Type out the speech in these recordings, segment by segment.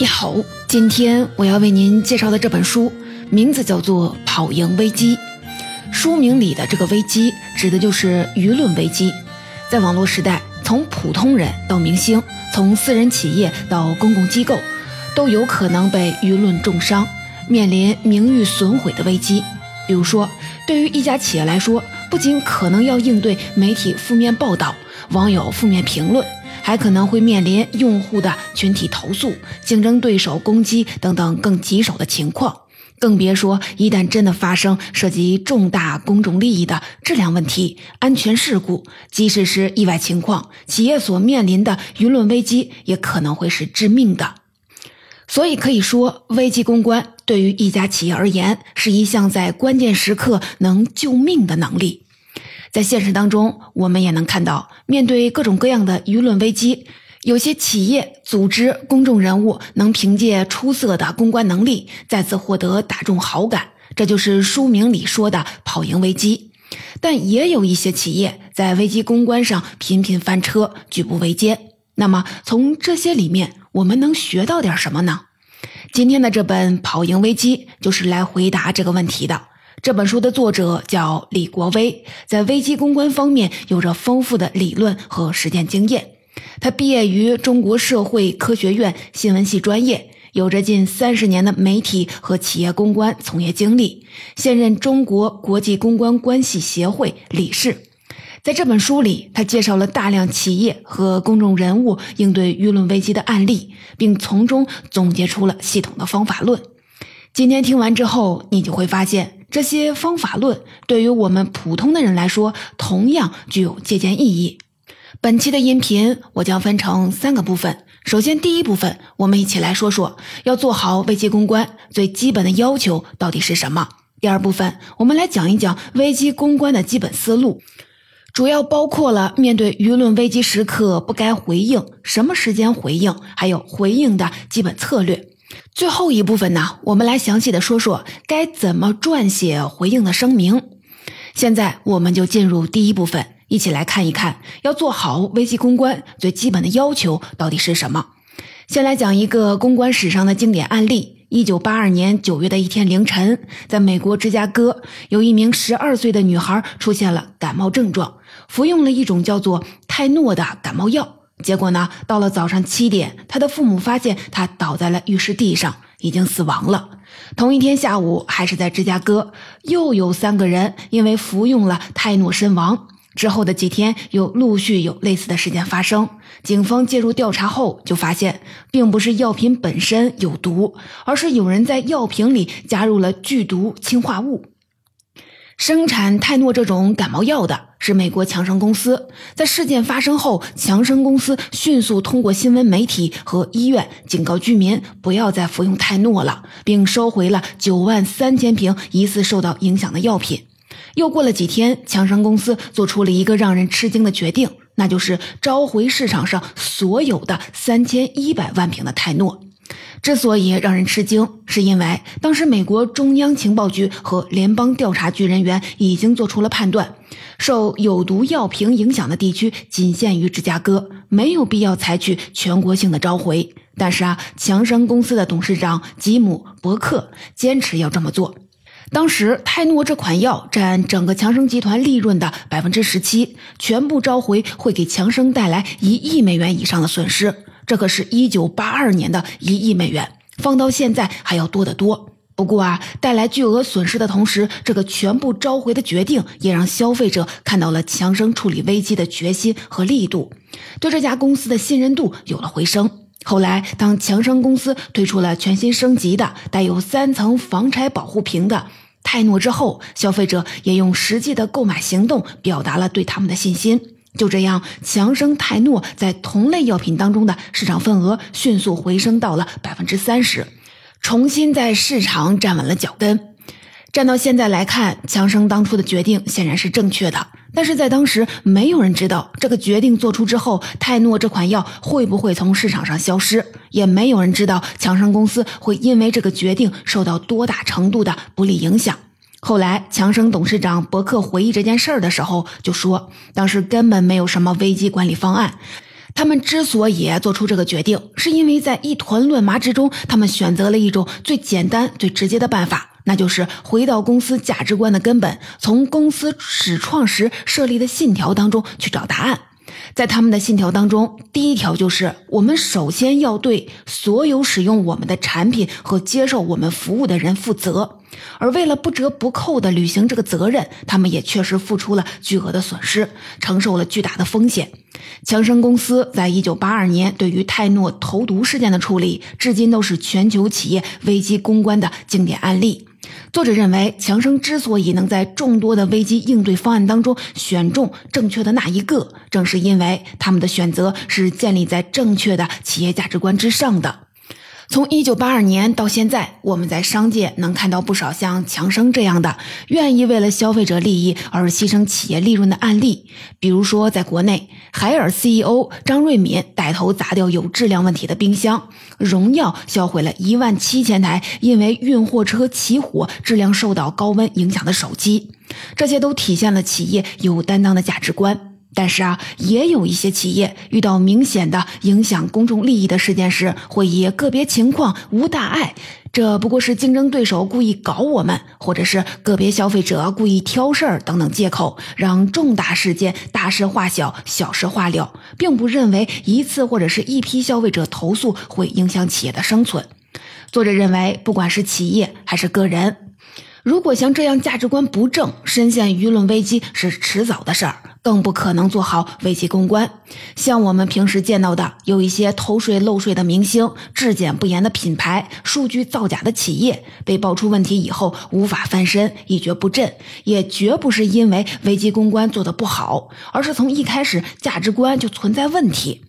你好，今天我要为您介绍的这本书名字叫做《跑赢危机》。书名里的这个危机，指的就是舆论危机。在网络时代，从普通人到明星，从私人企业到公共机构，都有可能被舆论重伤，面临名誉损毁的危机。比如说，对于一家企业来说，不仅可能要应对媒体负面报道、网友负面评论。还可能会面临用户的群体投诉、竞争对手攻击等等更棘手的情况，更别说一旦真的发生涉及重大公众利益的质量问题、安全事故，即使是意外情况，企业所面临的舆论危机也可能会是致命的。所以可以说，危机公关对于一家企业而言，是一项在关键时刻能救命的能力。在现实当中，我们也能看到，面对各种各样的舆论危机，有些企业、组织、公众人物能凭借出色的公关能力，再次获得大众好感，这就是书名里说的“跑赢危机”。但也有一些企业在危机公关上频频翻车，举步维艰。那么，从这些里面，我们能学到点什么呢？今天的这本《跑赢危机》就是来回答这个问题的。这本书的作者叫李国威，在危机公关方面有着丰富的理论和实践经验。他毕业于中国社会科学院新闻系专业，有着近三十年的媒体和企业公关从业经历，现任中国国际公关关系协会理事。在这本书里，他介绍了大量企业和公众人物应对舆论危机的案例，并从中总结出了系统的方法论。今天听完之后，你就会发现。这些方法论对于我们普通的人来说，同样具有借鉴意义。本期的音频我将分成三个部分。首先，第一部分，我们一起来说说要做好危机公关最基本的要求到底是什么。第二部分，我们来讲一讲危机公关的基本思路，主要包括了面对舆论危机时刻不该回应、什么时间回应，还有回应的基本策略。最后一部分呢，我们来详细的说说该怎么撰写回应的声明。现在我们就进入第一部分，一起来看一看要做好危机公关最基本的要求到底是什么。先来讲一个公关史上的经典案例：一九八二年九月的一天凌晨，在美国芝加哥，有一名十二岁的女孩出现了感冒症状，服用了一种叫做泰诺的感冒药。结果呢？到了早上七点，他的父母发现他倒在了浴室地上，已经死亡了。同一天下午，还是在芝加哥，又有三个人因为服用了泰诺身亡。之后的几天，又陆续有类似的事件发生。警方介入调查后，就发现并不是药品本身有毒，而是有人在药瓶里加入了剧毒氰化物。生产泰诺这种感冒药的是美国强生公司。在事件发生后，强生公司迅速通过新闻媒体和医院警告居民不要再服用泰诺了，并收回了九万三千瓶疑似受到影响的药品。又过了几天，强生公司做出了一个让人吃惊的决定，那就是召回市场上所有的三千一百万瓶的泰诺。之所以让人吃惊，是因为当时美国中央情报局和联邦调查局人员已经做出了判断，受有毒药瓶影响的地区仅限于芝加哥，没有必要采取全国性的召回。但是啊，强生公司的董事长吉姆·伯克坚持要这么做。当时泰诺这款药占整个强生集团利润的百分之十七，全部召回会给强生带来一亿美元以上的损失。这可是一九八二年的一亿美元，放到现在还要多得多。不过啊，带来巨额损失的同时，这个全部召回的决定也让消费者看到了强生处理危机的决心和力度，对这家公司的信任度有了回升。后来，当强生公司推出了全新升级的带有三层防拆保护瓶的泰诺之后，消费者也用实际的购买行动表达了对他们的信心。就这样，强生泰诺在同类药品当中的市场份额迅速回升到了百分之三十，重新在市场站稳了脚跟。站到现在来看，强生当初的决定显然是正确的，但是在当时，没有人知道这个决定做出之后，泰诺这款药会不会从市场上消失，也没有人知道强生公司会因为这个决定受到多大程度的不利影响。后来，强生董事长伯克回忆这件事儿的时候就说：“当时根本没有什么危机管理方案，他们之所以做出这个决定，是因为在一团乱麻之中，他们选择了一种最简单、最直接的办法，那就是回到公司价值观的根本，从公司始创时设立的信条当中去找答案。在他们的信条当中，第一条就是我们首先要对所有使用我们的产品和接受我们服务的人负责。而为了不折不扣地履行这个责任，他们也确实付出了巨额的损失，承受了巨大的风险。强生公司在一九八二年对于泰诺投毒事件的处理，至今都是全球企业危机公关的经典案例。作者认为，强生之所以能在众多的危机应对方案当中选中正确的那一个，正是因为他们的选择是建立在正确的企业价值观之上的。从一九八二年到现在，我们在商界能看到不少像强生这样的愿意为了消费者利益而牺牲企业利润的案例。比如说，在国内，海尔 CEO 张瑞敏带头砸掉有质量问题的冰箱；荣耀销毁了一万七千台因为运货车起火、质量受到高温影响的手机。这些都体现了企业有担当的价值观。但是啊，也有一些企业遇到明显的影响公众利益的事件时，会以个别情况无大碍，这不过是竞争对手故意搞我们，或者是个别消费者故意挑事儿等等借口，让重大事件大事化小、小事化了，并不认为一次或者是一批消费者投诉会影响企业的生存。作者认为，不管是企业还是个人。如果像这样价值观不正，深陷舆论危机是迟早的事儿，更不可能做好危机公关。像我们平时见到的，有一些偷税漏税的明星、质检不严的品牌、数据造假的企业，被爆出问题以后无法翻身、一蹶不振，也绝不是因为危机公关做得不好，而是从一开始价值观就存在问题。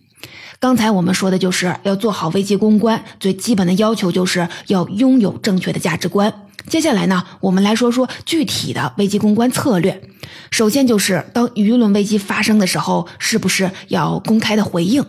刚才我们说的就是要做好危机公关，最基本的要求就是要拥有正确的价值观。接下来呢，我们来说说具体的危机公关策略。首先就是当舆论危机发生的时候，是不是要公开的回应？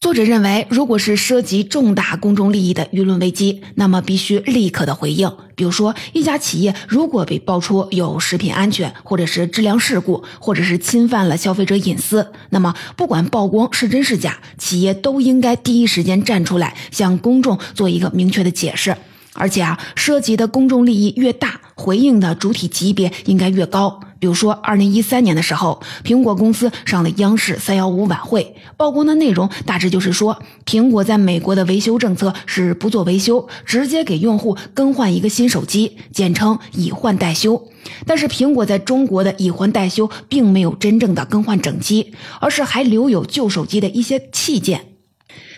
作者认为，如果是涉及重大公众利益的舆论危机，那么必须立刻的回应。比如说，一家企业如果被爆出有食品安全或者是质量事故，或者是侵犯了消费者隐私，那么不管曝光是真是假，企业都应该第一时间站出来，向公众做一个明确的解释。而且啊，涉及的公众利益越大，回应的主体级别应该越高。比如说，二零一三年的时候，苹果公司上了央视三幺五晚会，曝光的内容大致就是说，苹果在美国的维修政策是不做维修，直接给用户更换一个新手机，简称以换代修。但是，苹果在中国的以换代修并没有真正的更换整机，而是还留有旧手机的一些器件。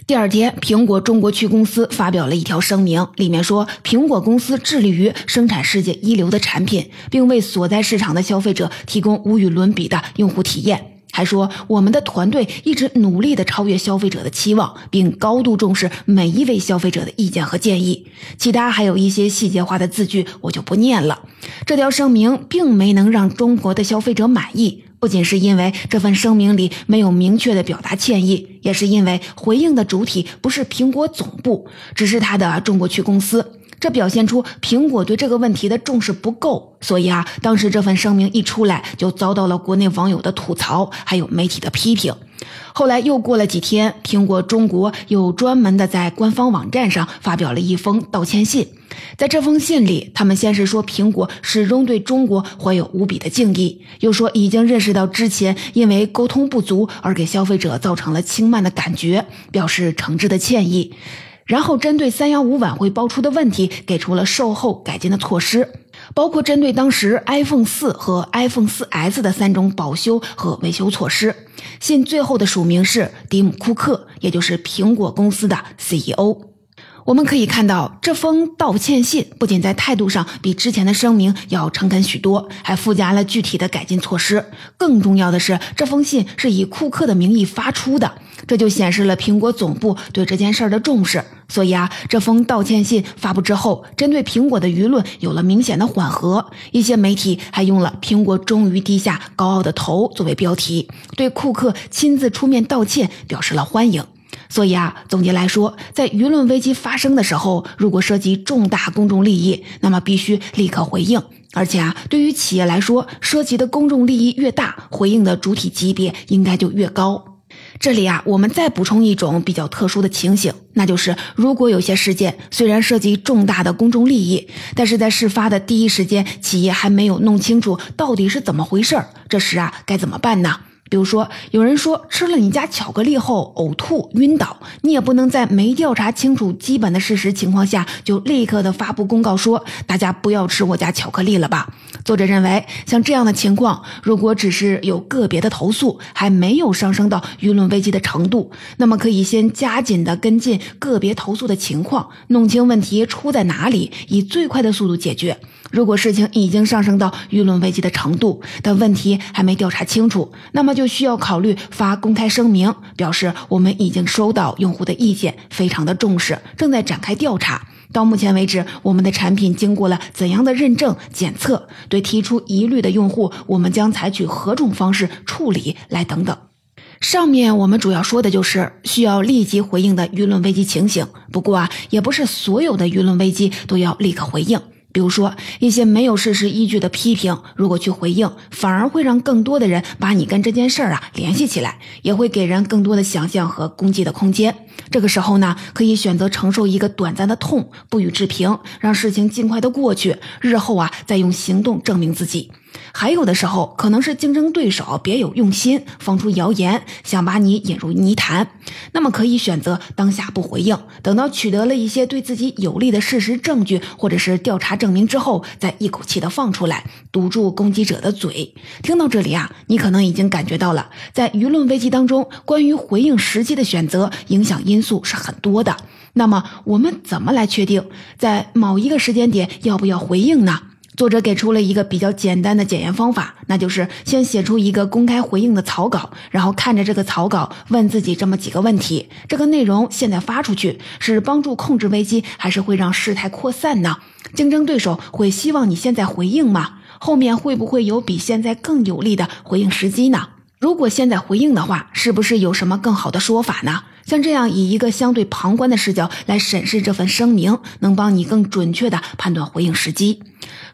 第二天，苹果中国区公司发表了一条声明，里面说，苹果公司致力于生产世界一流的产品，并为所在市场的消费者提供无与伦比的用户体验。还说，我们的团队一直努力的超越消费者的期望，并高度重视每一位消费者的意见和建议。其他还有一些细节化的字句，我就不念了。这条声明并没能让中国的消费者满意。不仅是因为这份声明里没有明确的表达歉意，也是因为回应的主体不是苹果总部，只是它的中国区公司。这表现出苹果对这个问题的重视不够。所以啊，当时这份声明一出来，就遭到了国内网友的吐槽，还有媒体的批评。后来又过了几天，苹果中国又专门的在官方网站上发表了一封道歉信。在这封信里，他们先是说苹果始终对中国怀有无比的敬意，又说已经认识到之前因为沟通不足而给消费者造成了轻慢的感觉，表示诚挚的歉意。然后针对三幺五晚会爆出的问题，给出了售后改进的措施，包括针对当时 iPhone 四和 iPhone 四 S 的三种保修和维修措施。信最后的署名是蒂姆·库克，也就是苹果公司的 CEO。我们可以看到，这封道歉信不仅在态度上比之前的声明要诚恳许多，还附加了具体的改进措施。更重要的是，这封信是以库克的名义发出的，这就显示了苹果总部对这件事儿的重视。所以啊，这封道歉信发布之后，针对苹果的舆论有了明显的缓和。一些媒体还用了“苹果终于低下高傲的头”作为标题，对库克亲自出面道歉表示了欢迎。所以啊，总结来说，在舆论危机发生的时候，如果涉及重大公众利益，那么必须立刻回应。而且啊，对于企业来说，涉及的公众利益越大，回应的主体级别应该就越高。这里啊，我们再补充一种比较特殊的情形，那就是如果有些事件虽然涉及重大的公众利益，但是在事发的第一时间，企业还没有弄清楚到底是怎么回事儿，这时啊，该怎么办呢？比如说，有人说吃了你家巧克力后呕吐、晕倒，你也不能在没调查清楚基本的事实情况下，就立刻的发布公告说大家不要吃我家巧克力了吧？作者认为，像这样的情况，如果只是有个别的投诉，还没有上升到舆论危机的程度，那么可以先加紧的跟进个别投诉的情况，弄清问题出在哪里，以最快的速度解决。如果事情已经上升到舆论危机的程度，但问题还没调查清楚，那么就需要考虑发公开声明，表示我们已经收到用户的意见，非常的重视，正在展开调查。到目前为止，我们的产品经过了怎样的认证检测？对提出疑虑的用户，我们将采取何种方式处理？来等等。上面我们主要说的就是需要立即回应的舆论危机情形。不过啊，也不是所有的舆论危机都要立刻回应。比如说一些没有事实依据的批评，如果去回应，反而会让更多的人把你跟这件事儿啊联系起来，也会给人更多的想象和攻击的空间。这个时候呢，可以选择承受一个短暂的痛，不予置评，让事情尽快的过去，日后啊再用行动证明自己。还有的时候，可能是竞争对手别有用心，放出谣言，想把你引入泥潭。那么可以选择当下不回应，等到取得了一些对自己有利的事实证据，或者是调查证明之后，再一口气的放出来，堵住攻击者的嘴。听到这里啊，你可能已经感觉到了，在舆论危机当中，关于回应时机的选择，影响因素是很多的。那么我们怎么来确定在某一个时间点要不要回应呢？作者给出了一个比较简单的检验方法，那就是先写出一个公开回应的草稿，然后看着这个草稿，问自己这么几个问题：这个内容现在发出去是帮助控制危机，还是会让事态扩散呢？竞争对手会希望你现在回应吗？后面会不会有比现在更有利的回应时机呢？如果现在回应的话，是不是有什么更好的说法呢？像这样以一个相对旁观的视角来审视这份声明，能帮你更准确的判断回应时机。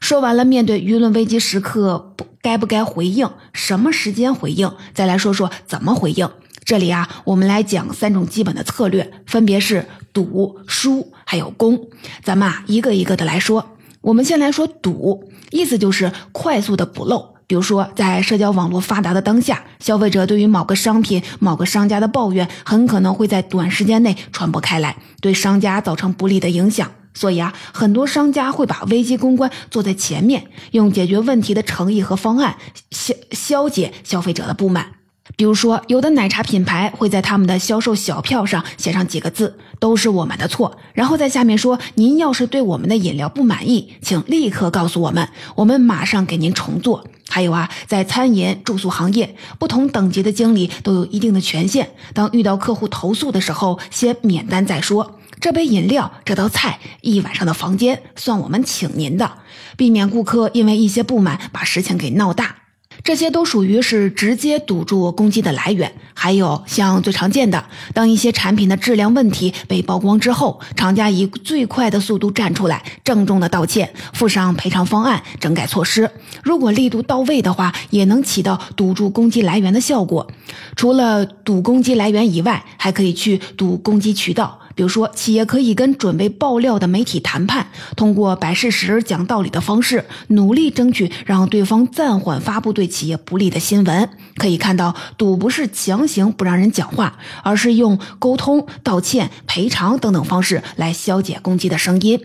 说完了面对舆论危机时刻不该不该回应，什么时间回应，再来说说怎么回应。这里啊，我们来讲三种基本的策略，分别是堵、疏还有攻。咱们啊一个一个的来说。我们先来说堵，意思就是快速的补漏。比如说，在社交网络发达的当下，消费者对于某个商品、某个商家的抱怨，很可能会在短时间内传播开来，对商家造成不利的影响。所以啊，很多商家会把危机公关做在前面，用解决问题的诚意和方案消消解消费者的不满。比如说，有的奶茶品牌会在他们的销售小票上写上几个字：“都是我们的错。”然后在下面说：“您要是对我们的饮料不满意，请立刻告诉我们，我们马上给您重做。”还有啊，在餐饮、住宿行业，不同等级的经理都有一定的权限。当遇到客户投诉的时候，先免单再说。这杯饮料、这道菜、一晚上的房间，算我们请您的，避免顾客因为一些不满把事情给闹大。这些都属于是直接堵住攻击的来源。还有像最常见的，当一些产品的质量问题被曝光之后，厂家以最快的速度站出来，郑重的道歉，附上赔偿方案、整改措施。如果力度到位的话，也能起到堵住攻击来源的效果。除了堵攻击来源以外，还可以去堵攻击渠道。比如说，企业可以跟准备爆料的媒体谈判，通过摆事实、讲道理的方式，努力争取让对方暂缓发布对企业不利的新闻。可以看到，赌不是强行不让人讲话，而是用沟通、道歉、赔偿等等方式来消解攻击的声音。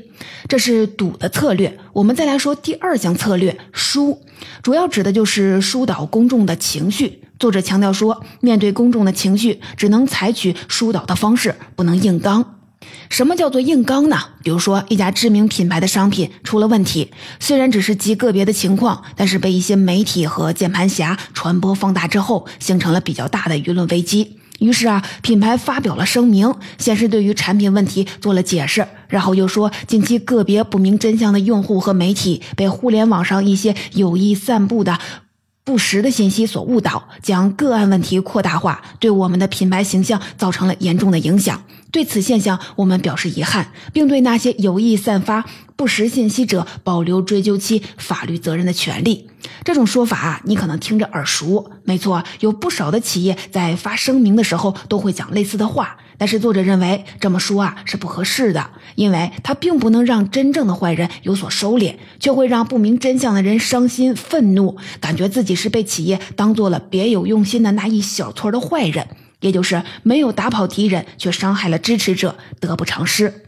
这是赌的策略。我们再来说第二项策略，疏，主要指的就是疏导公众的情绪。作者强调说，面对公众的情绪，只能采取疏导的方式，不能硬刚。什么叫做硬刚呢？比如说，一家知名品牌的商品出了问题，虽然只是极个别的情况，但是被一些媒体和键盘侠传播放大之后，形成了比较大的舆论危机。于是啊，品牌发表了声明，先是对于产品问题做了解释，然后又说近期个别不明真相的用户和媒体被互联网上一些有意散布的。不实的信息所误导，将个案问题扩大化，对我们的品牌形象造成了严重的影响。对此现象，我们表示遗憾，并对那些有意散发不实信息者保留追究其法律责任的权利。这种说法啊，你可能听着耳熟。没错，有不少的企业在发声明的时候都会讲类似的话。但是作者认为这么说啊是不合适的，因为它并不能让真正的坏人有所收敛，却会让不明真相的人伤心愤怒，感觉自己是被企业当做了别有用心的那一小撮的坏人，也就是没有打跑敌人，却伤害了支持者，得不偿失。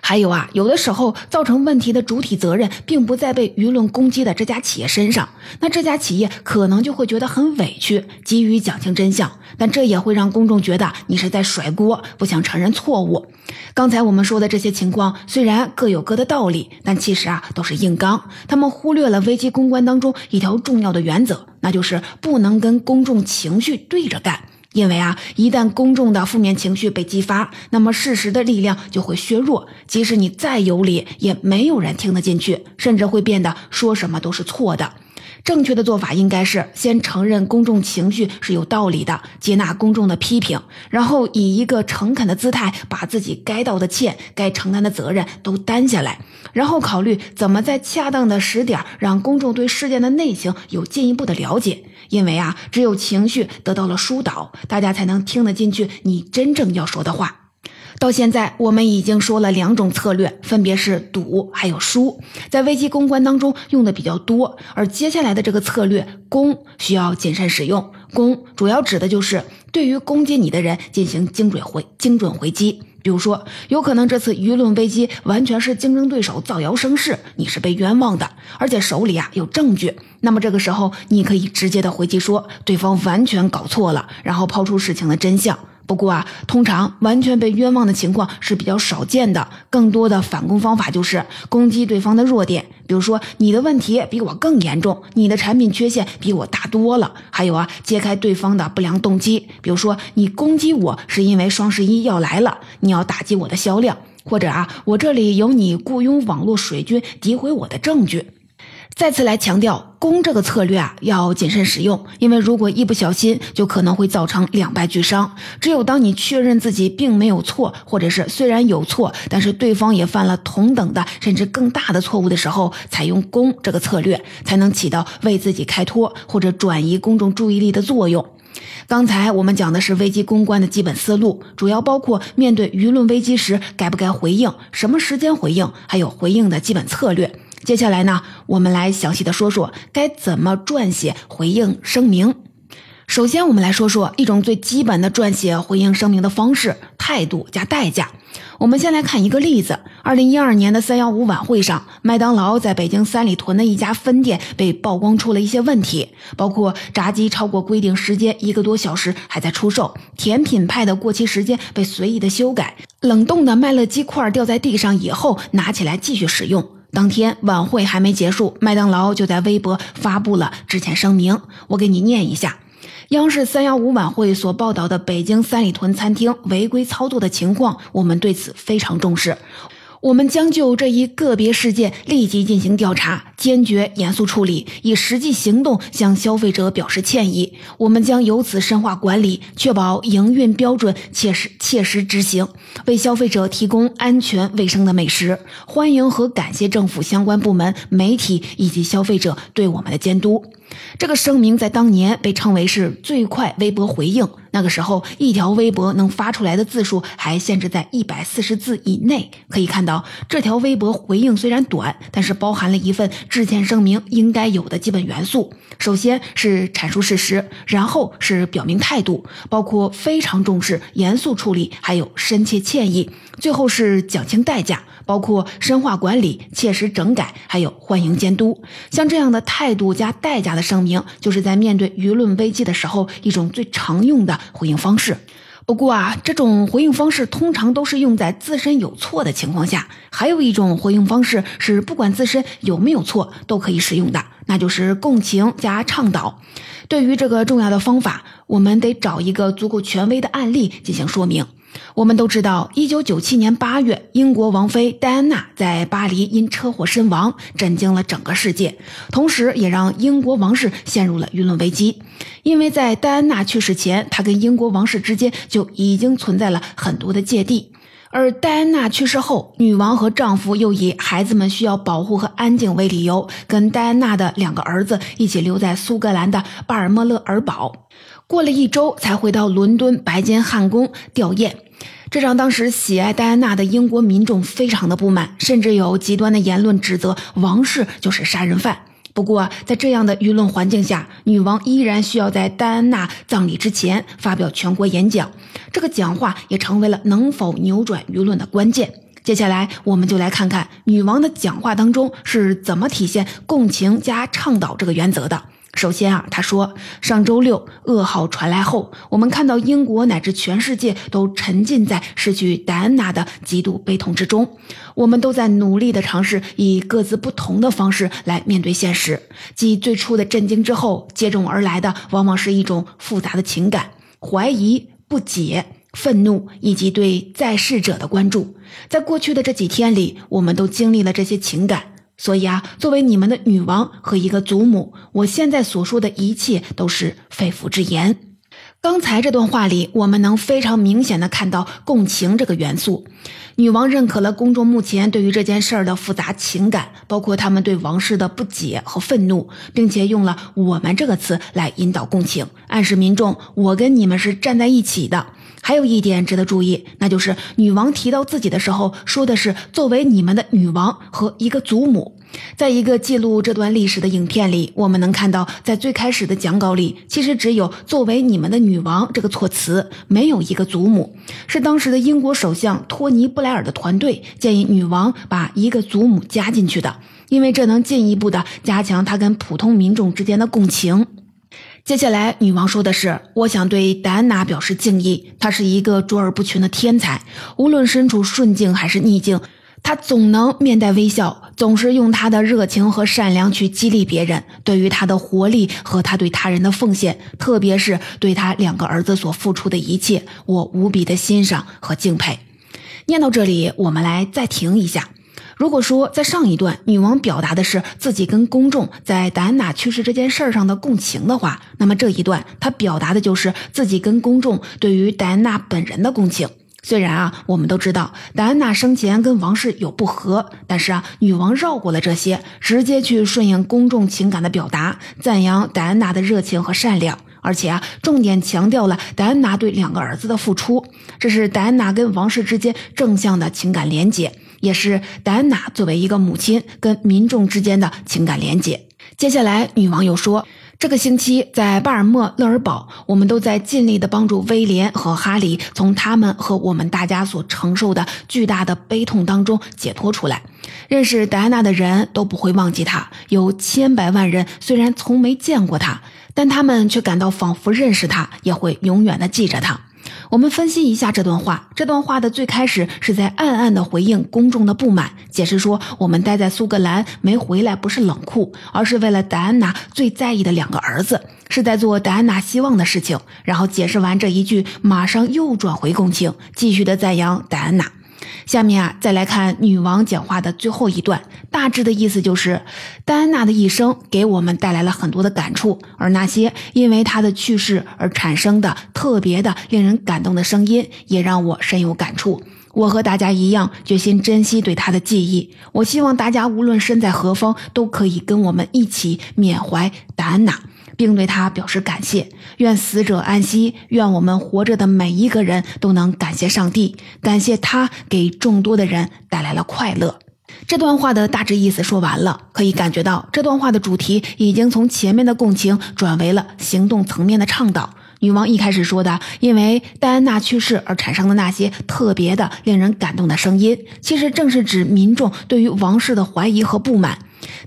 还有啊，有的时候造成问题的主体责任并不在被舆论攻击的这家企业身上，那这家企业可能就会觉得很委屈，急于讲清真相，但这也会让公众觉得你是在甩锅，不想承认错误。刚才我们说的这些情况虽然各有各的道理，但其实啊都是硬刚，他们忽略了危机公关当中一条重要的原则，那就是不能跟公众情绪对着干。因为啊，一旦公众的负面情绪被激发，那么事实的力量就会削弱。即使你再有理，也没有人听得进去，甚至会变得说什么都是错的。正确的做法应该是先承认公众情绪是有道理的，接纳公众的批评，然后以一个诚恳的姿态，把自己该道的歉、该承担的责任都担下来，然后考虑怎么在恰当的时点让公众对事件的内情有进一步的了解。因为啊，只有情绪得到了疏导，大家才能听得进去你真正要说的话。到现在，我们已经说了两种策略，分别是赌还有输，在危机公关当中用的比较多。而接下来的这个策略攻需要谨慎使用，攻主要指的就是对于攻击你的人进行精准回精准回击。比如说，有可能这次舆论危机完全是竞争对手造谣生事，你是被冤枉的，而且手里啊有证据。那么这个时候，你可以直接的回击说对方完全搞错了，然后抛出事情的真相。不过啊，通常完全被冤枉的情况是比较少见的。更多的反攻方法就是攻击对方的弱点，比如说你的问题比我更严重，你的产品缺陷比我大多了。还有啊，揭开对方的不良动机，比如说你攻击我是因为双十一要来了，你要打击我的销量，或者啊，我这里有你雇佣网络水军诋毁我的证据。再次来强调，攻这个策略啊，要谨慎使用，因为如果一不小心，就可能会造成两败俱伤。只有当你确认自己并没有错，或者是虽然有错，但是对方也犯了同等的甚至更大的错误的时候，采用攻这个策略，才能起到为自己开脱或者转移公众注意力的作用。刚才我们讲的是危机公关的基本思路，主要包括面对舆论危机时该不该回应，什么时间回应，还有回应的基本策略。接下来呢，我们来详细的说说该怎么撰写回应声明。首先，我们来说说一种最基本的撰写回应声明的方式：态度加代价。我们先来看一个例子：二零一二年的三幺五晚会上，麦当劳在北京三里屯的一家分店被曝光出了一些问题，包括炸鸡超过规定时间一个多小时还在出售，甜品派的过期时间被随意的修改，冷冻的麦乐鸡块掉在地上以后拿起来继续使用。当天晚会还没结束，麦当劳就在微博发布了致歉声明。我给你念一下：央视三幺五晚会所报道的北京三里屯餐厅违规操作的情况，我们对此非常重视。我们将就这一个别事件立即进行调查，坚决严肃处理，以实际行动向消费者表示歉意。我们将由此深化管理，确保营运标准切实切实执行，为消费者提供安全卫生的美食。欢迎和感谢政府相关部门、媒体以及消费者对我们的监督。这个声明在当年被称为是最快微博回应。那个时候，一条微博能发出来的字数还限制在一百四十字以内。可以看到，这条微博回应虽然短，但是包含了一份致歉声明应该有的基本元素。首先是阐述事实，然后是表明态度，包括非常重视、严肃处理，还有深切歉意。最后是讲清代价。包括深化管理、切实整改，还有欢迎监督。像这样的态度加代价的声明，就是在面对舆论危机的时候一种最常用的回应方式。不过啊，这种回应方式通常都是用在自身有错的情况下。还有一种回应方式是不管自身有没有错都可以使用的，那就是共情加倡导。对于这个重要的方法，我们得找一个足够权威的案例进行说明。我们都知道，一九九七年八月，英国王妃戴安娜在巴黎因车祸身亡，震惊了整个世界，同时也让英国王室陷入了舆论危机。因为在戴安娜去世前，她跟英国王室之间就已经存在了很多的芥蒂。而戴安娜去世后，女王和丈夫又以孩子们需要保护和安静为理由，跟戴安娜的两个儿子一起留在苏格兰的巴尔莫勒尔堡，过了一周才回到伦敦白金汉宫吊唁。这让当时喜爱戴安娜的英国民众非常的不满，甚至有极端的言论指责王室就是杀人犯。不过，在这样的舆论环境下，女王依然需要在戴安娜葬礼之前发表全国演讲。这个讲话也成为了能否扭转舆论的关键。接下来，我们就来看看女王的讲话当中是怎么体现共情加倡导这个原则的。首先啊，他说，上周六噩耗传来后，我们看到英国乃至全世界都沉浸在失去戴安娜的极度悲痛之中。我们都在努力的尝试以各自不同的方式来面对现实。继最初的震惊之后，接踵而来的往往是一种复杂的情感：怀疑、不解、愤怒，以及对在世者的关注。在过去的这几天里，我们都经历了这些情感。所以啊，作为你们的女王和一个祖母，我现在所说的一切都是肺腑之言。刚才这段话里，我们能非常明显的看到共情这个元素。女王认可了公众目前对于这件事儿的复杂情感，包括他们对王室的不解和愤怒，并且用了“我们”这个词来引导共情，暗示民众我跟你们是站在一起的。还有一点值得注意，那就是女王提到自己的时候，说的是作为你们的女王和一个祖母。在一个记录这段历史的影片里，我们能看到，在最开始的讲稿里，其实只有“作为你们的女王”这个措辞，没有一个祖母。是当时的英国首相托尼·布莱尔的团队建议女王把一个祖母加进去的，因为这能进一步的加强她跟普通民众之间的共情。接下来，女王说的是：“我想对戴安娜表示敬意。她是一个卓尔不群的天才，无论身处顺境还是逆境，她总能面带微笑，总是用她的热情和善良去激励别人。对于她的活力和她对他人的奉献，特别是对她两个儿子所付出的一切，我无比的欣赏和敬佩。”念到这里，我们来再停一下。如果说在上一段女王表达的是自己跟公众在戴安娜去世这件事儿上的共情的话，那么这一段她表达的就是自己跟公众对于戴安娜本人的共情。虽然啊，我们都知道戴安娜生前跟王室有不和，但是啊，女王绕过了这些，直接去顺应公众情感的表达，赞扬戴安娜的热情和善良，而且啊，重点强调了戴安娜对两个儿子的付出，这是戴安娜跟王室之间正向的情感连结。也是戴安娜作为一个母亲跟民众之间的情感连接。接下来，女王又说：“这个星期在巴尔莫勒尔堡，我们都在尽力的帮助威廉和哈里从他们和我们大家所承受的巨大的悲痛当中解脱出来。认识戴安娜的人都不会忘记她，有千百万人虽然从没见过她，但他们却感到仿佛认识她，也会永远的记着她。”我们分析一下这段话。这段话的最开始是在暗暗的回应公众的不满，解释说我们待在苏格兰没回来不是冷酷，而是为了戴安娜最在意的两个儿子，是在做戴安娜希望的事情。然后解释完这一句，马上又转回共情，继续的赞扬戴安娜。下面啊，再来看女王讲话的最后一段，大致的意思就是，戴安娜的一生给我们带来了很多的感触，而那些因为她的去世而产生的特别的令人感动的声音，也让我深有感触。我和大家一样，决心珍惜对她的记忆。我希望大家无论身在何方，都可以跟我们一起缅怀戴安娜。并对他表示感谢，愿死者安息，愿我们活着的每一个人都能感谢上帝，感谢他给众多的人带来了快乐。这段话的大致意思说完了，可以感觉到这段话的主题已经从前面的共情转为了行动层面的倡导。女王一开始说的，因为戴安娜去世而产生的那些特别的、令人感动的声音，其实正是指民众对于王室的怀疑和不满。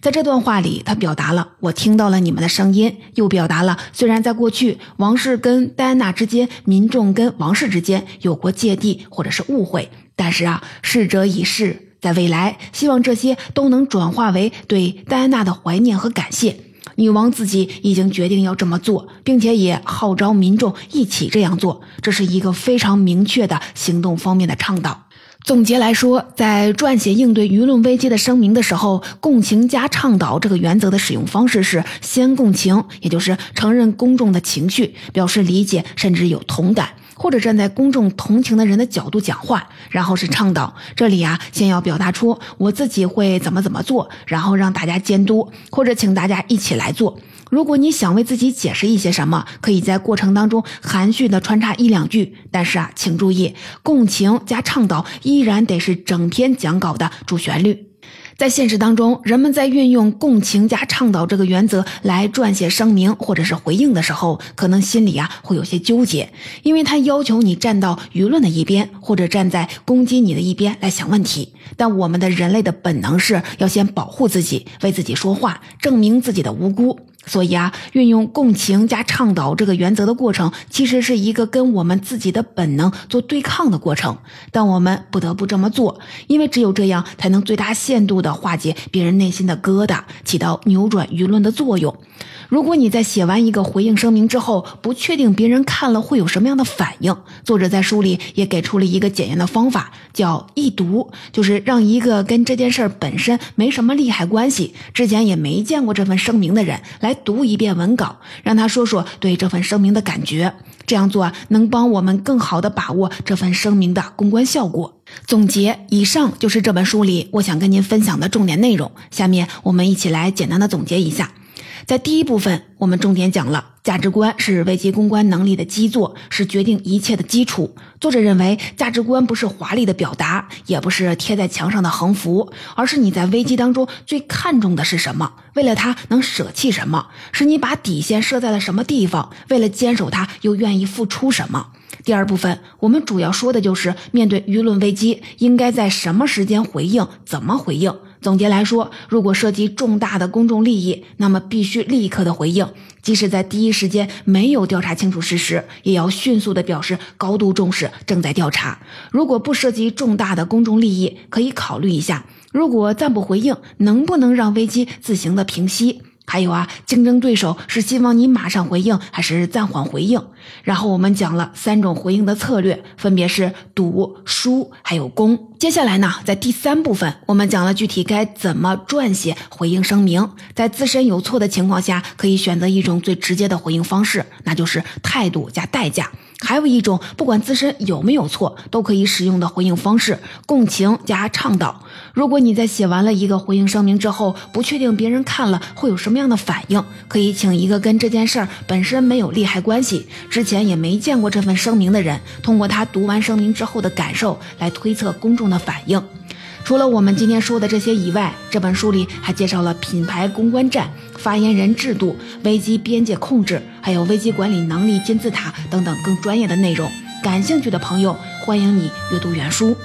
在这段话里，他表达了我听到了你们的声音，又表达了虽然在过去王室跟戴安娜之间，民众跟王室之间有过芥蒂或者是误会，但是啊，逝者已逝，在未来，希望这些都能转化为对戴安娜的怀念和感谢。女王自己已经决定要这么做，并且也号召民众一起这样做，这是一个非常明确的行动方面的倡导。总结来说，在撰写应对舆论危机的声明的时候，共情加倡导这个原则的使用方式是先共情，也就是承认公众的情绪，表示理解甚至有同感，或者站在公众同情的人的角度讲话，然后是倡导。这里啊，先要表达出我自己会怎么怎么做，然后让大家监督，或者请大家一起来做。如果你想为自己解释一些什么，可以在过程当中含蓄的穿插一两句。但是啊，请注意，共情加倡导依然得是整篇讲稿的主旋律。在现实当中，人们在运用共情加倡导这个原则来撰写声明或者是回应的时候，可能心里啊会有些纠结，因为他要求你站到舆论的一边，或者站在攻击你的一边来想问题。但我们的人类的本能是要先保护自己，为自己说话，证明自己的无辜。所以啊，运用共情加倡导这个原则的过程，其实是一个跟我们自己的本能做对抗的过程。但我们不得不这么做，因为只有这样，才能最大限度地化解别人内心的疙瘩，起到扭转舆论的作用。如果你在写完一个回应声明之后，不确定别人看了会有什么样的反应，作者在书里也给出了一个检验的方法，叫易读，就是让一个跟这件事本身没什么利害关系，之前也没见过这份声明的人来读一遍文稿，让他说说对这份声明的感觉。这样做能帮我们更好的把握这份声明的公关效果。总结，以上就是这本书里我想跟您分享的重点内容。下面我们一起来简单的总结一下。在第一部分，我们重点讲了价值观是危机公关能力的基座，是决定一切的基础。作者认为，价值观不是华丽的表达，也不是贴在墙上的横幅，而是你在危机当中最看重的是什么，为了它能舍弃什么，是你把底线设在了什么地方，为了坚守它又愿意付出什么。第二部分，我们主要说的就是面对舆论危机，应该在什么时间回应，怎么回应。总结来说，如果涉及重大的公众利益，那么必须立刻的回应，即使在第一时间没有调查清楚事实，也要迅速的表示高度重视，正在调查。如果不涉及重大的公众利益，可以考虑一下，如果暂不回应，能不能让危机自行的平息？还有啊，竞争对手是希望你马上回应，还是暂缓回应？然后我们讲了三种回应的策略，分别是赌、输，还有攻。接下来呢，在第三部分，我们讲了具体该怎么撰写回应声明。在自身有错的情况下，可以选择一种最直接的回应方式，那就是态度加代价。还有一种，不管自身有没有错，都可以使用的回应方式——共情加倡导。如果你在写完了一个回应声明之后，不确定别人看了会有什么样的反应，可以请一个跟这件事儿本身没有利害关系、之前也没见过这份声明的人，通过他读完声明之后的感受来推测公众的反应。除了我们今天说的这些以外，这本书里还介绍了品牌公关战、发言人制度、危机边界控制，还有危机管理能力金字塔等等更专业的内容。感兴趣的朋友，欢迎你阅读原书。